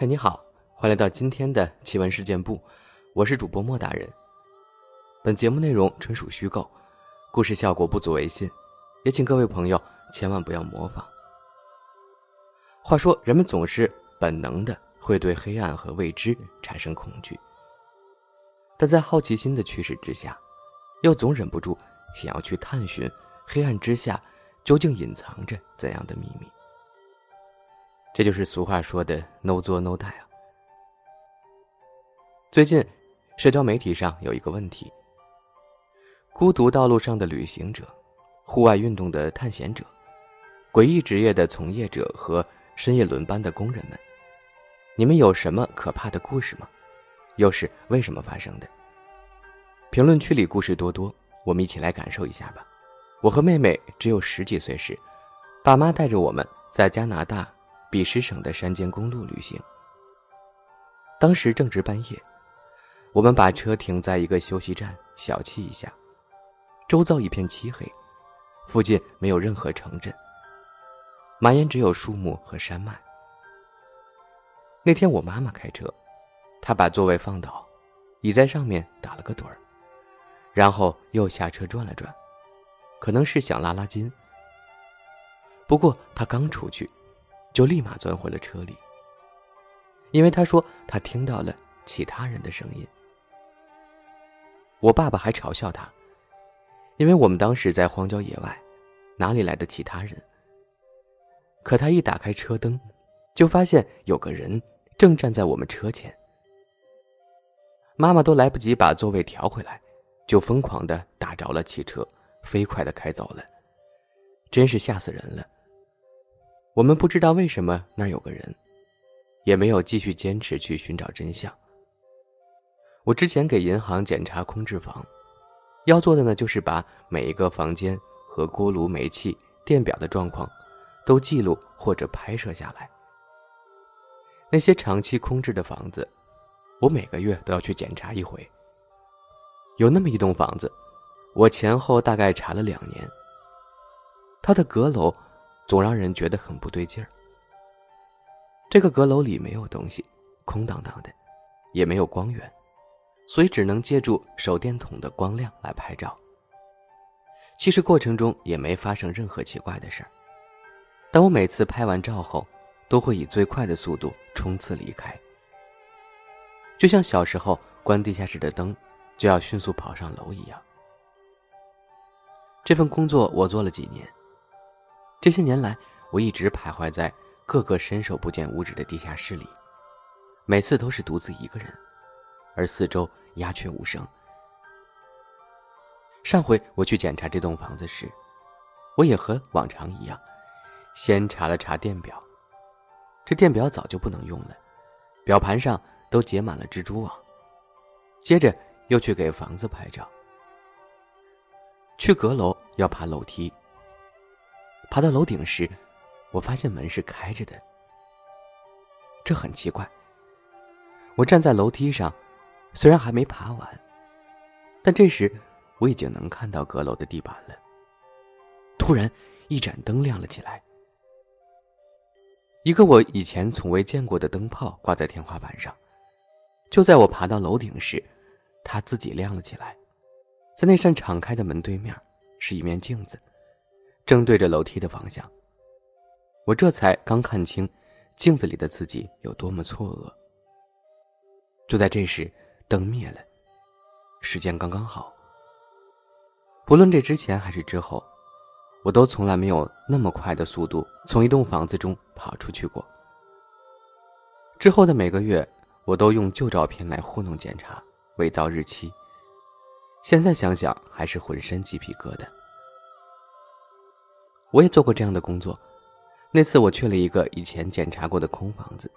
嗨，你好，欢迎来到今天的奇闻事件部，我是主播莫大人。本节目内容纯属虚构，故事效果不足为信，也请各位朋友千万不要模仿。话说，人们总是本能的会对黑暗和未知产生恐惧，但在好奇心的驱使之下，又总忍不住想要去探寻黑暗之下究竟隐藏着怎样的秘密。这就是俗话说的 “no 作 no die” 啊。最近，社交媒体上有一个问题：孤独道路上的旅行者、户外运动的探险者、诡异职业的从业者和深夜轮班的工人们，你们有什么可怕的故事吗？又是为什么发生的？评论区里故事多多，我们一起来感受一下吧。我和妹妹只有十几岁时，爸妈带着我们在加拿大。比什省的山间公路旅行。当时正值半夜，我们把车停在一个休息站，小憩一下。周遭一片漆黑，附近没有任何城镇，满眼只有树木和山脉。那天我妈妈开车，她把座位放倒，倚在上面打了个盹儿，然后又下车转了转，可能是想拉拉筋。不过她刚出去。就立马钻回了车里，因为他说他听到了其他人的声音。我爸爸还嘲笑他，因为我们当时在荒郊野外，哪里来的其他人？可他一打开车灯，就发现有个人正站在我们车前。妈妈都来不及把座位调回来，就疯狂的打着了汽车，飞快的开走了，真是吓死人了。我们不知道为什么那儿有个人，也没有继续坚持去寻找真相。我之前给银行检查空置房，要做的呢就是把每一个房间和锅炉、煤气、电表的状况都记录或者拍摄下来。那些长期空置的房子，我每个月都要去检查一回。有那么一栋房子，我前后大概查了两年，它的阁楼。总让人觉得很不对劲儿。这个阁楼里没有东西，空荡荡的，也没有光源，所以只能借助手电筒的光亮来拍照。其实过程中也没发生任何奇怪的事儿，但我每次拍完照后，都会以最快的速度冲刺离开，就像小时候关地下室的灯，就要迅速跑上楼一样。这份工作我做了几年。这些年来，我一直徘徊在各个伸手不见五指的地下室里，每次都是独自一个人，而四周鸦雀无声。上回我去检查这栋房子时，我也和往常一样，先查了查电表，这电表早就不能用了，表盘上都结满了蜘蛛网。接着又去给房子拍照，去阁楼要爬楼梯。爬到楼顶时，我发现门是开着的。这很奇怪。我站在楼梯上，虽然还没爬完，但这时我已经能看到阁楼的地板了。突然，一盏灯亮了起来，一个我以前从未见过的灯泡挂在天花板上。就在我爬到楼顶时，它自己亮了起来。在那扇敞开的门对面，是一面镜子。正对着楼梯的方向，我这才刚看清镜子里的自己有多么错愕。就在这时，灯灭了，时间刚刚好。不论这之前还是之后，我都从来没有那么快的速度从一栋房子中跑出去过。之后的每个月，我都用旧照片来糊弄检查、伪造日期。现在想想，还是浑身鸡皮疙瘩。我也做过这样的工作。那次我去了一个以前检查过的空房子，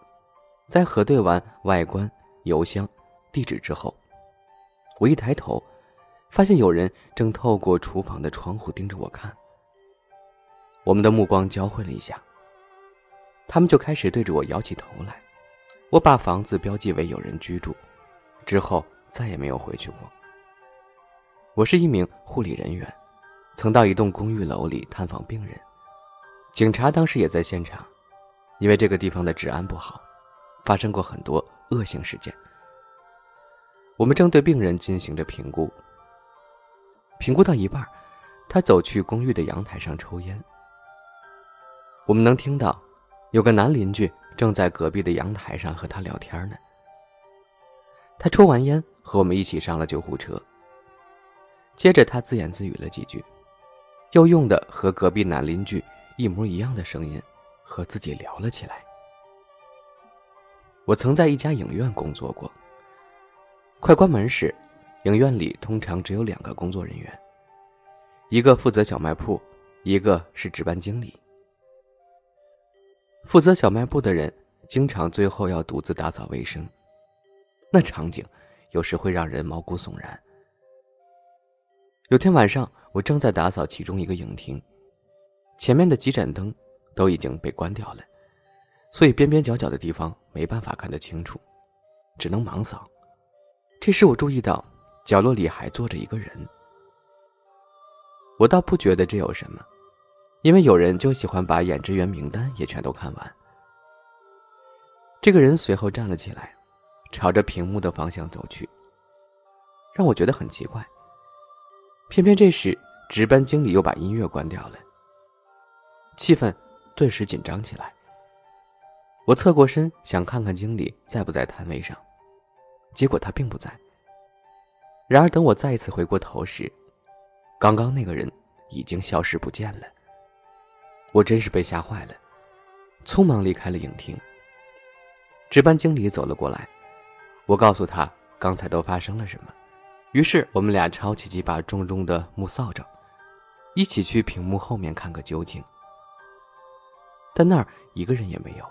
在核对完外观、邮箱、地址之后，我一抬头，发现有人正透过厨房的窗户盯着我看。我们的目光交汇了一下，他们就开始对着我摇起头来。我把房子标记为有人居住，之后再也没有回去过。我是一名护理人员。曾到一栋公寓楼里探访病人，警察当时也在现场，因为这个地方的治安不好，发生过很多恶性事件。我们正对病人进行着评估，评估到一半，他走去公寓的阳台上抽烟。我们能听到，有个男邻居正在隔壁的阳台上和他聊天呢。他抽完烟，和我们一起上了救护车。接着，他自言自语了几句，又用的和隔壁男邻居一模一样的声音，和自己聊了起来。我曾在一家影院工作过。快关门时，影院里通常只有两个工作人员，一个负责小卖铺，一个是值班经理。负责小卖部的人经常最后要独自打扫卫生，那场景有时会让人毛骨悚然。有天晚上，我正在打扫其中一个影厅，前面的几盏灯都已经被关掉了，所以边边角角的地方没办法看得清楚，只能盲扫。这时我注意到角落里还坐着一个人，我倒不觉得这有什么。因为有人就喜欢把演职员名单也全都看完。这个人随后站了起来，朝着屏幕的方向走去，让我觉得很奇怪。偏偏这时，值班经理又把音乐关掉了，气氛顿时紧张起来。我侧过身想看看经理在不在摊位上，结果他并不在。然而等我再一次回过头时，刚刚那个人已经消失不见了。我真是被吓坏了，匆忙离开了影厅。值班经理走了过来，我告诉他刚才都发生了什么。于是我们俩抄起几把重重的木扫帚，一起去屏幕后面看个究竟。但那儿一个人也没有，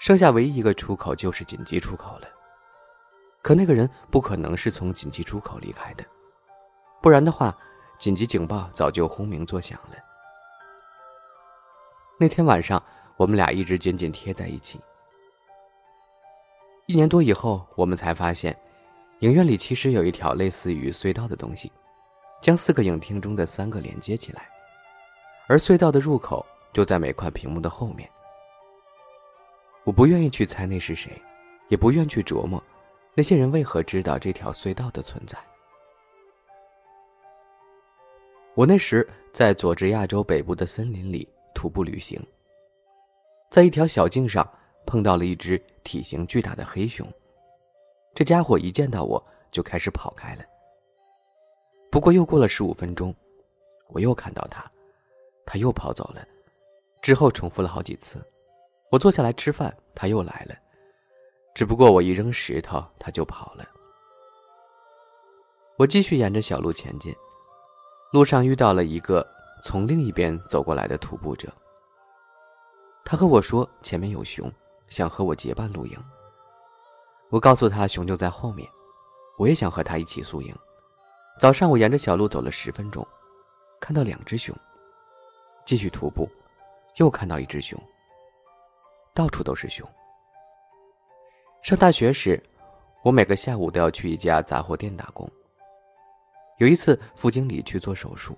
剩下唯一一个出口就是紧急出口了。可那个人不可能是从紧急出口离开的，不然的话，紧急警报早就轰鸣作响了。那天晚上，我们俩一直紧紧贴在一起。一年多以后，我们才发现，影院里其实有一条类似于隧道的东西，将四个影厅中的三个连接起来，而隧道的入口就在每块屏幕的后面。我不愿意去猜那是谁，也不愿去琢磨，那些人为何知道这条隧道的存在。我那时在佐治亚州北部的森林里。徒步旅行，在一条小径上碰到了一只体型巨大的黑熊，这家伙一见到我就开始跑开了。不过又过了十五分钟，我又看到他，他又跑走了，之后重复了好几次。我坐下来吃饭，他又来了，只不过我一扔石头，他就跑了。我继续沿着小路前进，路上遇到了一个。从另一边走过来的徒步者，他和我说前面有熊，想和我结伴露营。我告诉他熊就在后面，我也想和他一起宿营。早上我沿着小路走了十分钟，看到两只熊。继续徒步，又看到一只熊。到处都是熊。上大学时，我每个下午都要去一家杂货店打工。有一次，副经理去做手术。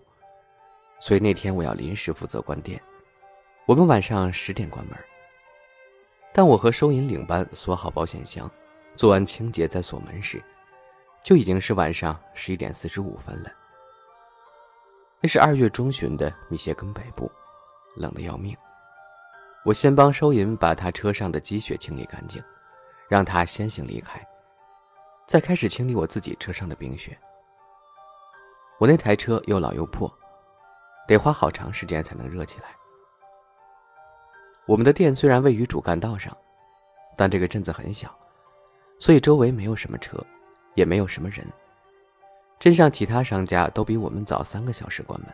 所以那天我要临时负责关店，我们晚上十点关门。但我和收银领班锁好保险箱，做完清洁再锁门时，就已经是晚上十一点四十五分了。那是二月中旬的密歇根北部，冷得要命。我先帮收银把他车上的积雪清理干净，让他先行离开，再开始清理我自己车上的冰雪。我那台车又老又破。得花好长时间才能热起来。我们的店虽然位于主干道上，但这个镇子很小，所以周围没有什么车，也没有什么人。镇上其他商家都比我们早三个小时关门。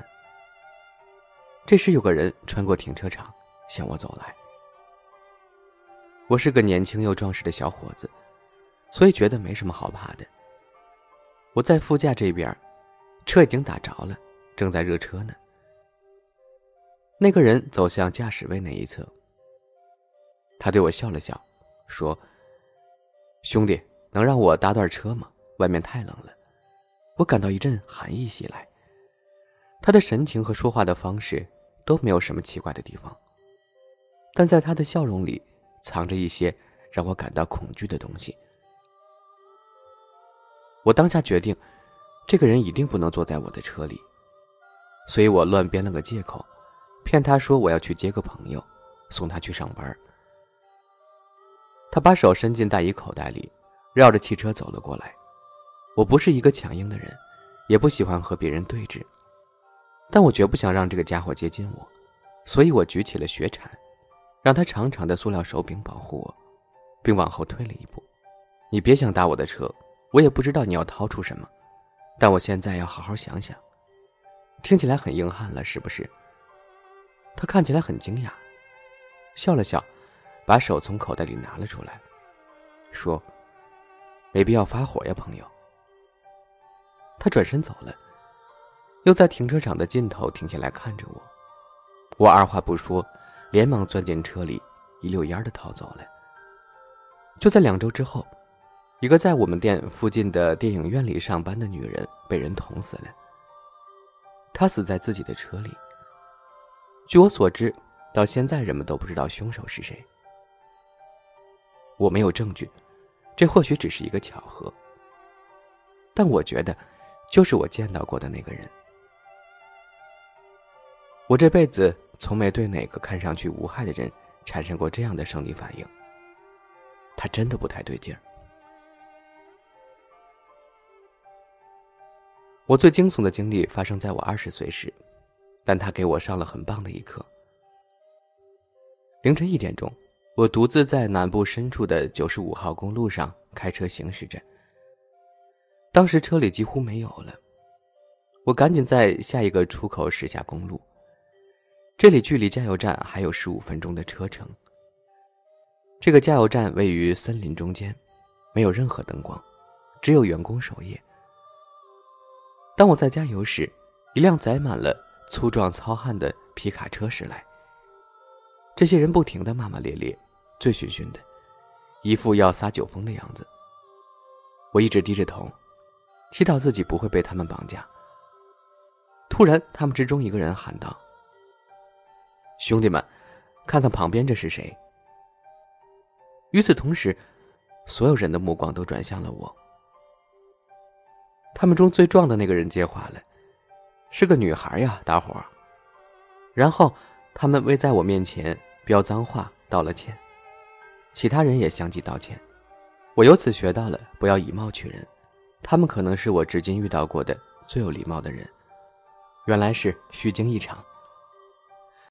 这时有个人穿过停车场向我走来。我是个年轻又壮实的小伙子，所以觉得没什么好怕的。我在副驾这边，车已经打着了，正在热车呢。那个人走向驾驶位那一侧，他对我笑了笑，说：“兄弟，能让我搭段车吗？外面太冷了。”我感到一阵寒意袭来。他的神情和说话的方式都没有什么奇怪的地方，但在他的笑容里，藏着一些让我感到恐惧的东西。我当下决定，这个人一定不能坐在我的车里，所以我乱编了个借口，骗他说我要去接个朋友，送他去上班。他把手伸进大衣口袋里，绕着汽车走了过来。我不是一个强硬的人，也不喜欢和别人对峙，但我绝不想让这个家伙接近我，所以我举起了雪铲，让他长长的塑料手柄保护我，并往后退了一步。你别想搭我的车。我也不知道你要掏出什么，但我现在要好好想想。听起来很硬汉了，是不是？他看起来很惊讶，笑了笑，把手从口袋里拿了出来，说：“没必要发火呀，朋友。”他转身走了，又在停车场的尽头停下来看着我。我二话不说，连忙钻进车里，一溜烟的逃走了。就在两周之后。一个在我们店附近的电影院里上班的女人被人捅死了。她死在自己的车里。据我所知，到现在人们都不知道凶手是谁。我没有证据，这或许只是一个巧合。但我觉得，就是我见到过的那个人。我这辈子从没对哪个看上去无害的人产生过这样的生理反应。他真的不太对劲儿。我最惊悚的经历发生在我二十岁时，但他给我上了很棒的一课。凌晨一点钟，我独自在南部深处的九十五号公路上开车行驶着。当时车里几乎没有了，我赶紧在下一个出口驶下公路。这里距离加油站还有十五分钟的车程。这个加油站位于森林中间，没有任何灯光，只有员工守夜。当我在加油时，一辆载满了粗壮糙汉的皮卡车驶来。这些人不停的骂骂咧咧，醉醺醺的，一副要撒酒疯的样子。我一直低着头，祈祷自己不会被他们绑架。突然，他们之中一个人喊道：“兄弟们，看看旁边这是谁？”与此同时，所有人的目光都转向了我。他们中最壮的那个人接话了：“是个女孩呀，大伙儿。”然后他们为在我面前飙脏话道了歉，其他人也相继道歉。我由此学到了不要以貌取人。他们可能是我至今遇到过的最有礼貌的人。原来是虚惊一场。